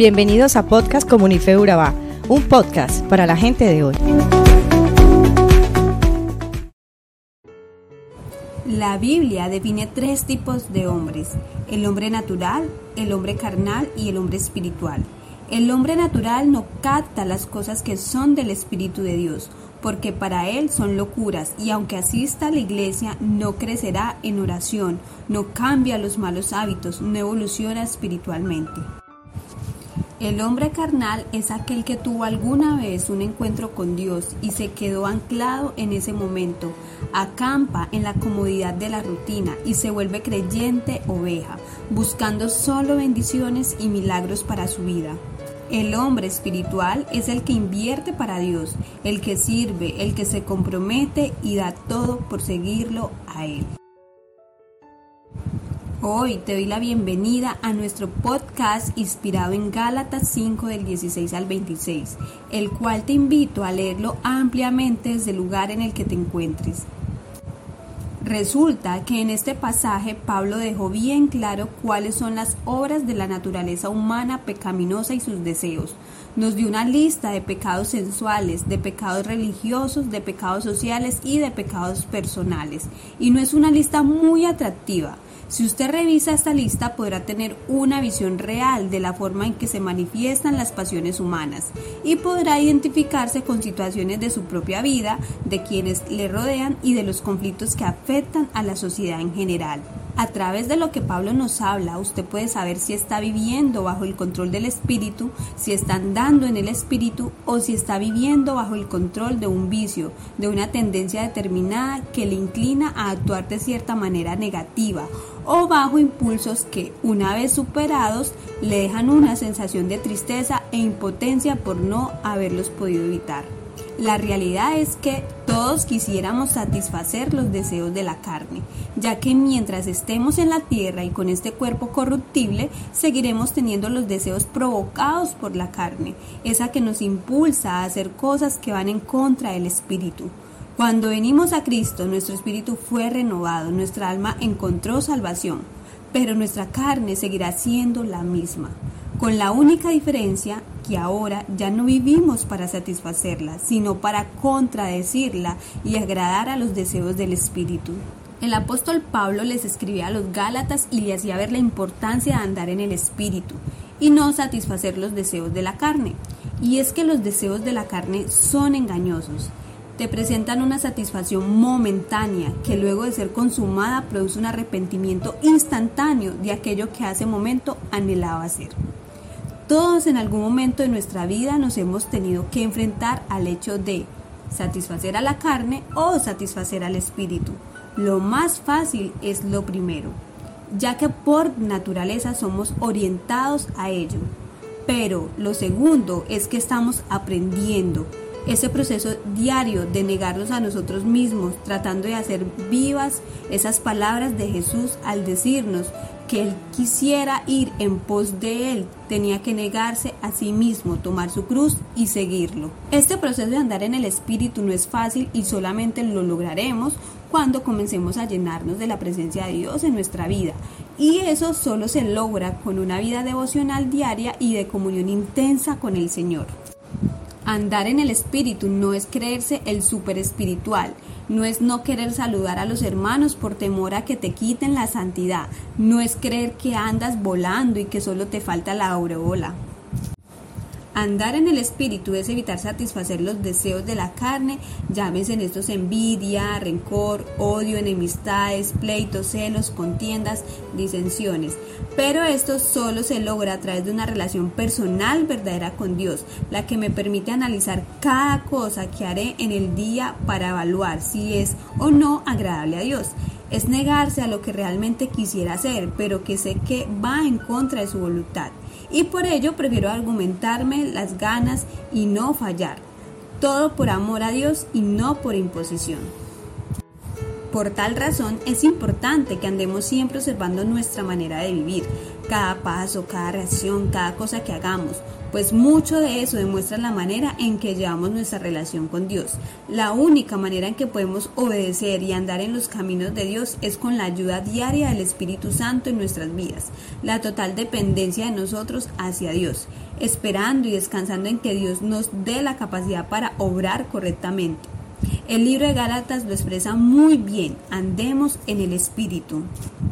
Bienvenidos a Podcast Comunife Urabá, un podcast para la gente de hoy. La Biblia define tres tipos de hombres, el hombre natural, el hombre carnal y el hombre espiritual. El hombre natural no capta las cosas que son del Espíritu de Dios, porque para él son locuras, y aunque asista a la iglesia, no crecerá en oración, no cambia los malos hábitos, no evoluciona espiritualmente. El hombre carnal es aquel que tuvo alguna vez un encuentro con Dios y se quedó anclado en ese momento, acampa en la comodidad de la rutina y se vuelve creyente oveja, buscando solo bendiciones y milagros para su vida. El hombre espiritual es el que invierte para Dios, el que sirve, el que se compromete y da todo por seguirlo a Él. Hoy te doy la bienvenida a nuestro podcast inspirado en Gálatas 5 del 16 al 26, el cual te invito a leerlo ampliamente desde el lugar en el que te encuentres. Resulta que en este pasaje Pablo dejó bien claro cuáles son las obras de la naturaleza humana pecaminosa y sus deseos. Nos dio una lista de pecados sensuales, de pecados religiosos, de pecados sociales y de pecados personales. Y no es una lista muy atractiva si usted revisa esta lista podrá tener una visión real de la forma en que se manifiestan las pasiones humanas y podrá identificarse con situaciones de su propia vida, de quienes le rodean y de los conflictos que afectan a la sociedad en general. A través de lo que Pablo nos habla, usted puede saber si está viviendo bajo el control del Espíritu, si está andando en el Espíritu o si está viviendo bajo el control de un vicio, de una tendencia determinada que le inclina a actuar de cierta manera negativa o bajo impulsos que, una vez superados, le dejan una sensación de tristeza e impotencia por no haberlos podido evitar. La realidad es que todos quisiéramos satisfacer los deseos de la carne, ya que mientras estemos en la tierra y con este cuerpo corruptible, seguiremos teniendo los deseos provocados por la carne, esa que nos impulsa a hacer cosas que van en contra del espíritu. Cuando venimos a Cristo, nuestro espíritu fue renovado, nuestra alma encontró salvación, pero nuestra carne seguirá siendo la misma con la única diferencia que ahora ya no vivimos para satisfacerla, sino para contradecirla y agradar a los deseos del Espíritu. El apóstol Pablo les escribía a los Gálatas y le hacía ver la importancia de andar en el Espíritu y no satisfacer los deseos de la carne. Y es que los deseos de la carne son engañosos. Te presentan una satisfacción momentánea que luego de ser consumada produce un arrepentimiento instantáneo de aquello que hace momento anhelaba hacer. Todos en algún momento de nuestra vida nos hemos tenido que enfrentar al hecho de satisfacer a la carne o satisfacer al espíritu. Lo más fácil es lo primero, ya que por naturaleza somos orientados a ello. Pero lo segundo es que estamos aprendiendo ese proceso diario de negarnos a nosotros mismos, tratando de hacer vivas esas palabras de Jesús al decirnos que él quisiera ir en pos de él, tenía que negarse a sí mismo, tomar su cruz y seguirlo. Este proceso de andar en el Espíritu no es fácil y solamente lo lograremos cuando comencemos a llenarnos de la presencia de Dios en nuestra vida. Y eso solo se logra con una vida devocional diaria y de comunión intensa con el Señor. Andar en el espíritu no es creerse el super espiritual, no es no querer saludar a los hermanos por temor a que te quiten la santidad, no es creer que andas volando y que solo te falta la aureola. Andar en el espíritu es evitar satisfacer los deseos de la carne, llámense en estos envidia, rencor, odio, enemistades, pleitos, celos, contiendas, disensiones. Pero esto solo se logra a través de una relación personal verdadera con Dios, la que me permite analizar cada cosa que haré en el día para evaluar si es o no agradable a Dios es negarse a lo que realmente quisiera hacer, pero que sé que va en contra de su voluntad y por ello prefiero argumentarme las ganas y no fallar. Todo por amor a Dios y no por imposición. Por tal razón es importante que andemos siempre observando nuestra manera de vivir, cada paso, cada reacción, cada cosa que hagamos, pues mucho de eso demuestra la manera en que llevamos nuestra relación con Dios. La única manera en que podemos obedecer y andar en los caminos de Dios es con la ayuda diaria del Espíritu Santo en nuestras vidas, la total dependencia de nosotros hacia Dios, esperando y descansando en que Dios nos dé la capacidad para obrar correctamente. El libro de Gálatas lo expresa muy bien, andemos en el Espíritu.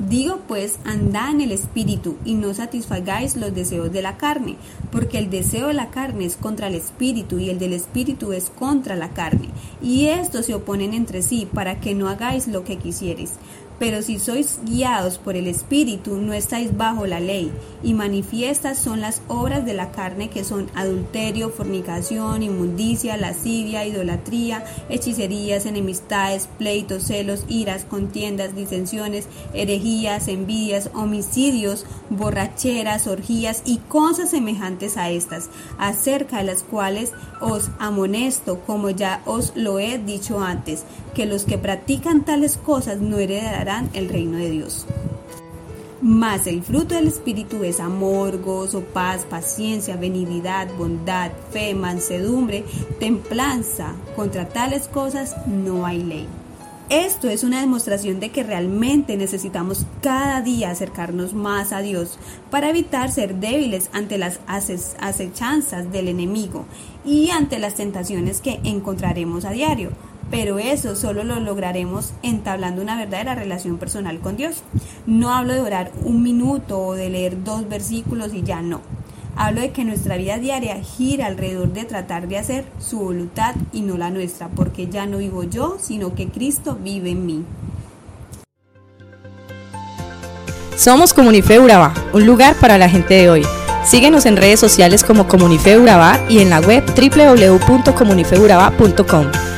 Digo pues, andad en el Espíritu y no satisfagáis los deseos de la carne, porque el deseo de la carne es contra el Espíritu y el del Espíritu es contra la carne, y estos se oponen entre sí para que no hagáis lo que quisieres. Pero si sois guiados por el Espíritu, no estáis bajo la ley, y manifiestas son las obras de la carne que son adulterio, fornicación, inmundicia, lascivia, idolatría, hechicerías, enemistades, pleitos, celos, iras, contiendas, disensiones, herejías, envidias, homicidios, borracheras, orgías y cosas semejantes a estas, acerca de las cuales os amonesto, como ya os lo he dicho antes, que los que practican tales cosas no heredarán el reino de Dios. Mas el fruto del Espíritu es amor, gozo, paz, paciencia, benignidad, bondad, fe, mansedumbre, templanza. Contra tales cosas no hay ley. Esto es una demostración de que realmente necesitamos cada día acercarnos más a Dios para evitar ser débiles ante las acechanzas del enemigo y ante las tentaciones que encontraremos a diario. Pero eso solo lo lograremos entablando una verdadera relación personal con Dios. No hablo de orar un minuto o de leer dos versículos y ya no. Hablo de que nuestra vida diaria gira alrededor de tratar de hacer su voluntad y no la nuestra, porque ya no vivo yo, sino que Cristo vive en mí. Somos Comunife Urabá, un lugar para la gente de hoy. Síguenos en redes sociales como Comunife Urabá y en la web www.comunifeurabá.com.